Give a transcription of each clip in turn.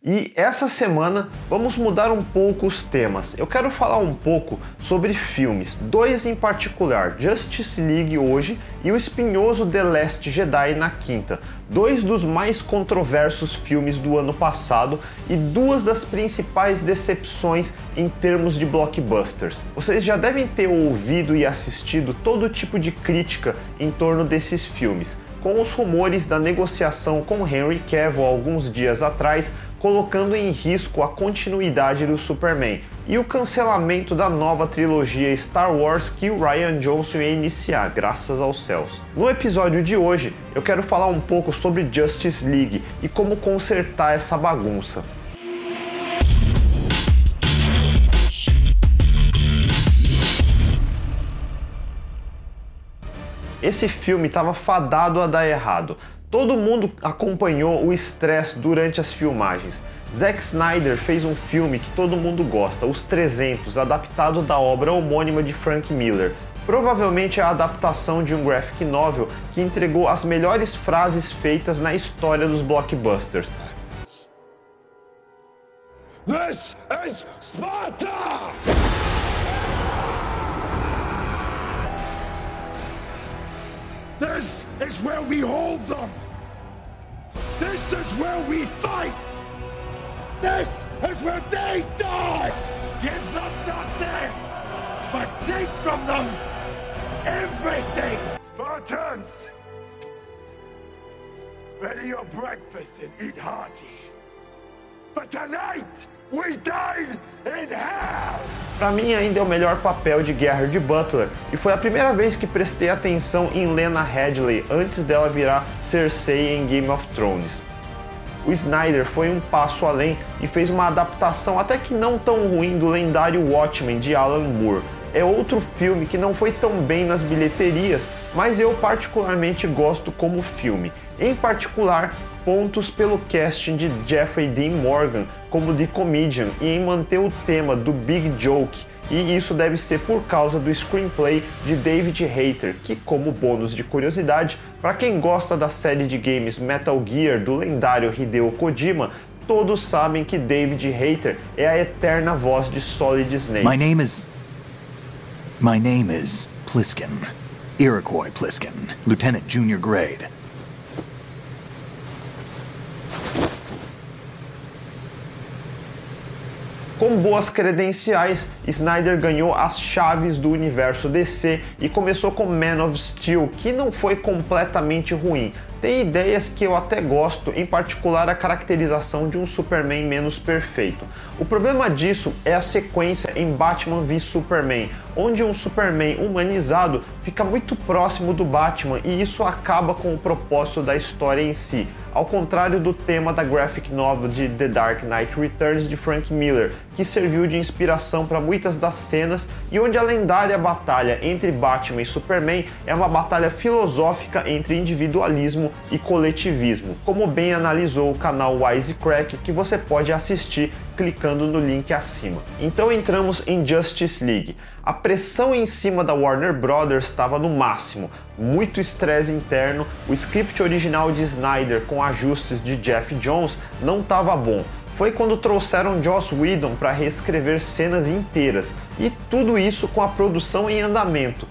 E essa semana vamos mudar um pouco os temas. Eu quero falar um pouco sobre filmes, dois em particular, Justice League hoje e o espinhoso The Last Jedi na quinta, dois dos mais controversos filmes do ano passado e duas das principais decepções em termos de blockbusters. Vocês já devem ter ouvido e assistido todo tipo de crítica em torno desses filmes com os rumores da negociação com Henry Cavill alguns dias atrás, colocando em risco a continuidade do Superman, e o cancelamento da nova trilogia Star Wars que o Ryan Johnson ia iniciar, graças aos céus. No episódio de hoje, eu quero falar um pouco sobre Justice League e como consertar essa bagunça. Esse filme estava fadado a dar errado. Todo mundo acompanhou o estresse durante as filmagens. Zack Snyder fez um filme que todo mundo gosta, Os 300, adaptado da obra homônima de Frank Miller. Provavelmente é a adaptação de um graphic novel que entregou as melhores frases feitas na história dos blockbusters. This is Sparta! This is where we hold them. This is where we fight. This is where they die. Give them nothing, but take from them everything. Spartans, ready your breakfast and eat hearty. But tonight, We died in hell! Para mim ainda é o melhor papel de Gerard Butler e foi a primeira vez que prestei atenção em Lena Headley antes dela virar Cersei em Game of Thrones. O Snyder foi um passo além e fez uma adaptação até que não tão ruim do lendário Watchmen de Alan Moore. É outro filme que não foi tão bem nas bilheterias, mas eu particularmente gosto como filme. Em particular, pontos pelo casting de Jeffrey Dean Morgan como The Comedian e em manter o tema do Big Joke, e isso deve ser por causa do screenplay de David Hayter, que, como bônus de curiosidade, para quem gosta da série de games Metal Gear do lendário Hideo Kojima, todos sabem que David Hayter é a eterna voz de Solid Snake. My name is My name is Pliskin. Iroquois Pliskin, Lieutenant Junior Grade. Com boas credenciais, Snyder ganhou as chaves do universo DC e começou com Man of Steel, que não foi completamente ruim, tem ideias que eu até gosto, em particular a caracterização de um Superman menos perfeito. O problema disso é a sequência em Batman v Superman, onde um Superman humanizado fica muito próximo do Batman e isso acaba com o propósito da história em si, ao contrário do tema da graphic novel de The Dark Knight Returns de Frank Miller, que serviu de inspiração para muitas das cenas e onde a lendária batalha entre Batman e Superman é uma batalha filosófica entre individualismo e coletivismo, como bem analisou o canal Wisecrack, que você pode assistir clicando no link acima. Então entramos em Justice League. A pressão em cima da Warner Brothers estava no máximo, muito estresse interno, o script original de Snyder com ajustes de Jeff Jones não estava bom foi quando trouxeram Joss Whedon para reescrever cenas inteiras, e tudo isso com a produção em andamento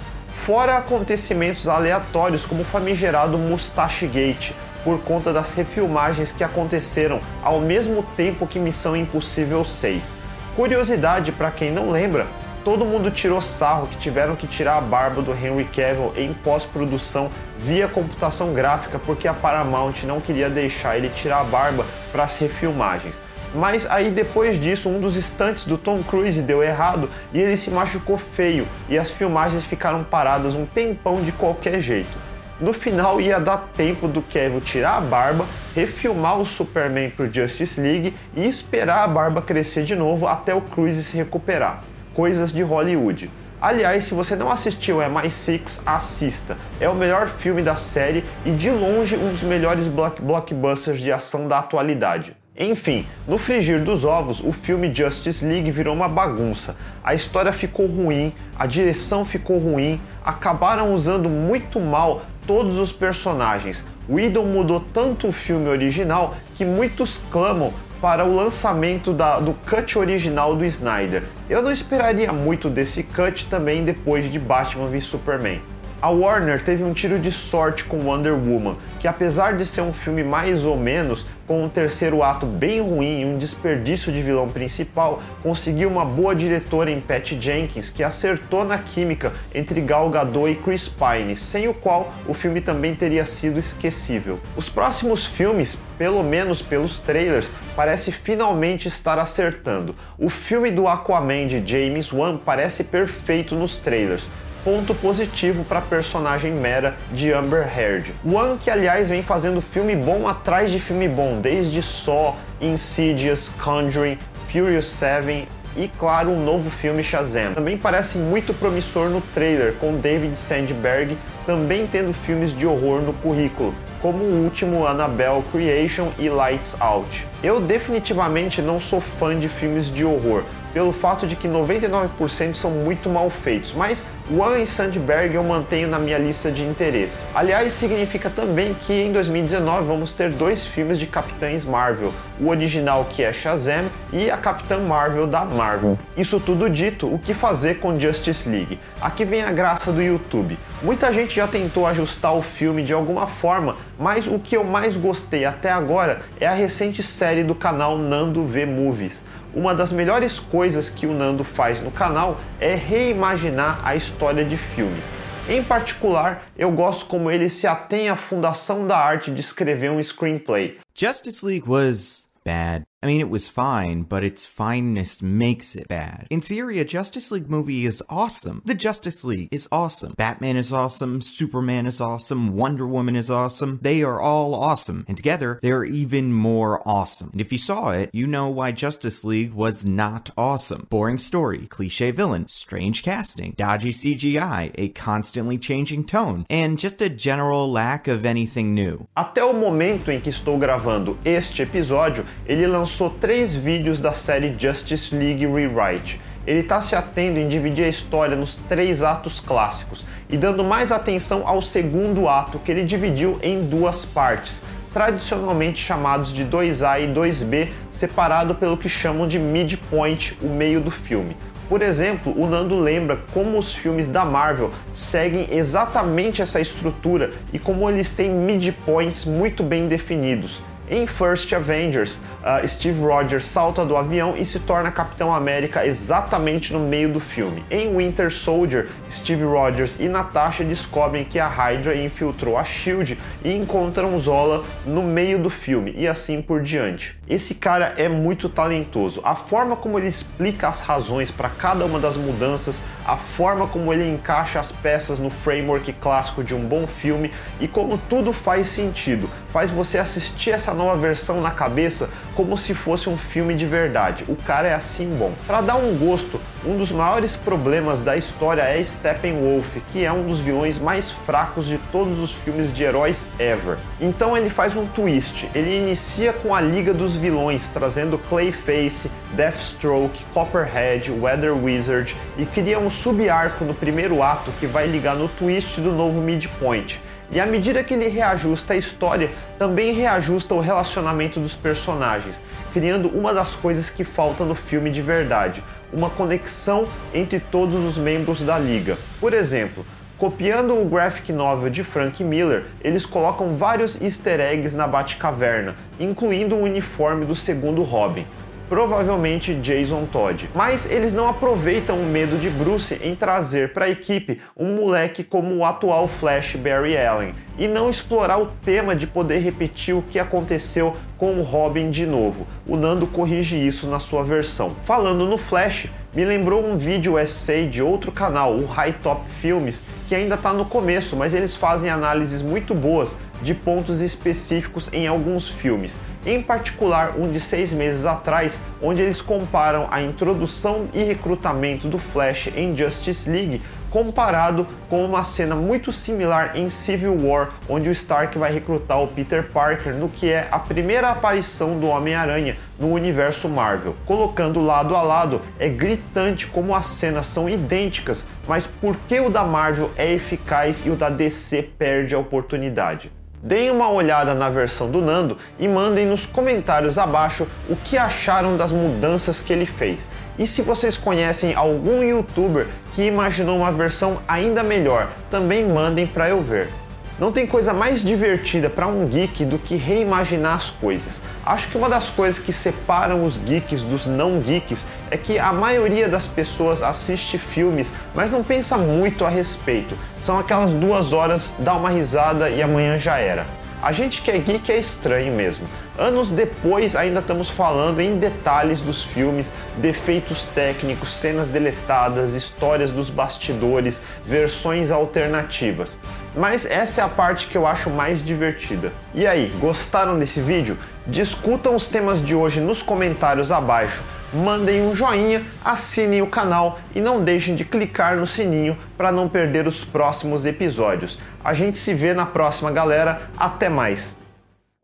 fora acontecimentos aleatórios como o famigerado Mustache Gate, por conta das refilmagens que aconteceram ao mesmo tempo que Missão Impossível 6. Curiosidade para quem não lembra, todo mundo tirou sarro que tiveram que tirar a barba do Henry Cavill em pós-produção via computação gráfica porque a Paramount não queria deixar ele tirar a barba para as refilmagens. Mas aí depois disso, um dos estantes do Tom Cruise deu errado e ele se machucou feio e as filmagens ficaram paradas um tempão de qualquer jeito. No final ia dar tempo do Kevin tirar a barba, refilmar o Superman pro Justice League e esperar a barba crescer de novo até o Cruise se recuperar. Coisas de Hollywood. Aliás, se você não assistiu MI6, assista. É o melhor filme da série e de longe um dos melhores blockbusters de ação da atualidade. Enfim, no frigir dos ovos, o filme Justice League virou uma bagunça. A história ficou ruim, a direção ficou ruim, acabaram usando muito mal todos os personagens. Whedon mudou tanto o filme original que muitos clamam para o lançamento da, do cut original do Snyder. Eu não esperaria muito desse cut também depois de Batman v Superman. A Warner teve um tiro de sorte com Wonder Woman, que apesar de ser um filme mais ou menos, com um terceiro ato bem ruim e um desperdício de vilão principal, conseguiu uma boa diretora em Pat Jenkins, que acertou na química entre Gal Gadot e Chris Pine, sem o qual o filme também teria sido esquecível. Os próximos filmes, pelo menos pelos trailers, parece finalmente estar acertando. O filme do Aquaman de James Wan parece perfeito nos trailers, ponto positivo para a personagem Mera de Amber Heard. One que aliás vem fazendo filme bom atrás de filme bom, desde Saw, Insidious, Conjuring, Furious 7 e, claro, um novo filme Shazam. Também parece muito promissor no trailer, com David Sandberg também tendo filmes de horror no currículo, como o último Annabelle Creation e Lights Out. Eu definitivamente não sou fã de filmes de horror, pelo fato de que 99% são muito mal feitos, mas Wan e Sandberg eu mantenho na minha lista de interesse. Aliás, significa também que em 2019 vamos ter dois filmes de Capitães Marvel, o original que é Shazam e a Capitã Marvel da Marvel. Isso tudo dito, o que fazer com Justice League? Aqui vem a graça do YouTube. Muita gente já tentou ajustar o filme de alguma forma, mas o que eu mais gostei até agora é a recente série do canal Nando V Movies uma das melhores coisas que o Nando faz no canal é reimaginar a história de filmes. Em particular, eu gosto como ele se atém à fundação da arte de escrever um screenplay. Justice League was bad. I mean, it was fine, but its fineness makes it bad. In theory, a Justice League movie is awesome. The Justice League is awesome. Batman is awesome. Superman is awesome. Wonder Woman is awesome. They are all awesome. And together, they're even more awesome. And if you saw it, you know why Justice League was not awesome. Boring story, cliche villain, strange casting, dodgy CGI, a constantly changing tone, and just a general lack of anything new. Até o momento em que estou gravando este episódio, ele lançou lançou três vídeos da série Justice League Rewrite. Ele está se atendo em dividir a história nos três atos clássicos e dando mais atenção ao segundo ato, que ele dividiu em duas partes, tradicionalmente chamados de 2A e 2B, separado pelo que chamam de midpoint, o meio do filme. Por exemplo, o Nando lembra como os filmes da Marvel seguem exatamente essa estrutura e como eles têm midpoints muito bem definidos. Em First Avengers, uh, Steve Rogers salta do avião e se torna Capitão América exatamente no meio do filme. Em Winter Soldier, Steve Rogers e Natasha descobrem que a Hydra infiltrou a Shield e encontram Zola no meio do filme e assim por diante. Esse cara é muito talentoso. A forma como ele explica as razões para cada uma das mudanças, a forma como ele encaixa as peças no framework clássico de um bom filme e como tudo faz sentido, faz você assistir essa nova versão na cabeça como se fosse um filme de verdade. O cara é assim bom. Para dar um gosto, um dos maiores problemas da história é Steppenwolf, que é um dos vilões mais fracos de todos os filmes de heróis ever. Então ele faz um twist. Ele inicia com a Liga dos Vilões, trazendo Clayface, Deathstroke, Copperhead, Weather Wizard e cria um sub-arco no primeiro ato que vai ligar no twist do novo midpoint. E à medida que ele reajusta a história, também reajusta o relacionamento dos personagens, criando uma das coisas que falta no filme de verdade: uma conexão entre todos os membros da liga. Por exemplo, Copiando o graphic novel de Frank Miller, eles colocam vários easter eggs na Batcaverna, incluindo o uniforme do segundo Robin provavelmente Jason Todd. Mas eles não aproveitam o medo de Bruce em trazer para a equipe um moleque como o atual Flash Barry Allen e não explorar o tema de poder repetir o que aconteceu com o Robin de novo. O Nando corrige isso na sua versão. Falando no Flash, me lembrou um vídeo essay de outro canal, o High Top Filmes, que ainda está no começo, mas eles fazem análises muito boas de pontos específicos em alguns filmes. Em particular, um de seis meses atrás, onde eles comparam a introdução e recrutamento do Flash em Justice League comparado com uma cena muito similar em Civil Onde o Stark vai recrutar o Peter Parker no que é a primeira aparição do Homem-Aranha no universo Marvel. Colocando lado a lado, é gritante como as cenas são idênticas, mas por que o da Marvel é eficaz e o da DC perde a oportunidade? Deem uma olhada na versão do Nando e mandem nos comentários abaixo o que acharam das mudanças que ele fez. E se vocês conhecem algum youtuber que imaginou uma versão ainda melhor, também mandem para eu ver. Não tem coisa mais divertida para um geek do que reimaginar as coisas. Acho que uma das coisas que separam os geeks dos não geeks é que a maioria das pessoas assiste filmes, mas não pensa muito a respeito. São aquelas duas horas, dá uma risada e amanhã já era. A gente que é geek é estranho mesmo. Anos depois, ainda estamos falando em detalhes dos filmes, defeitos técnicos, cenas deletadas, histórias dos bastidores, versões alternativas. Mas essa é a parte que eu acho mais divertida. E aí, gostaram desse vídeo? Discutam os temas de hoje nos comentários abaixo, mandem um joinha, assinem o canal e não deixem de clicar no sininho para não perder os próximos episódios. A gente se vê na próxima, galera. Até mais!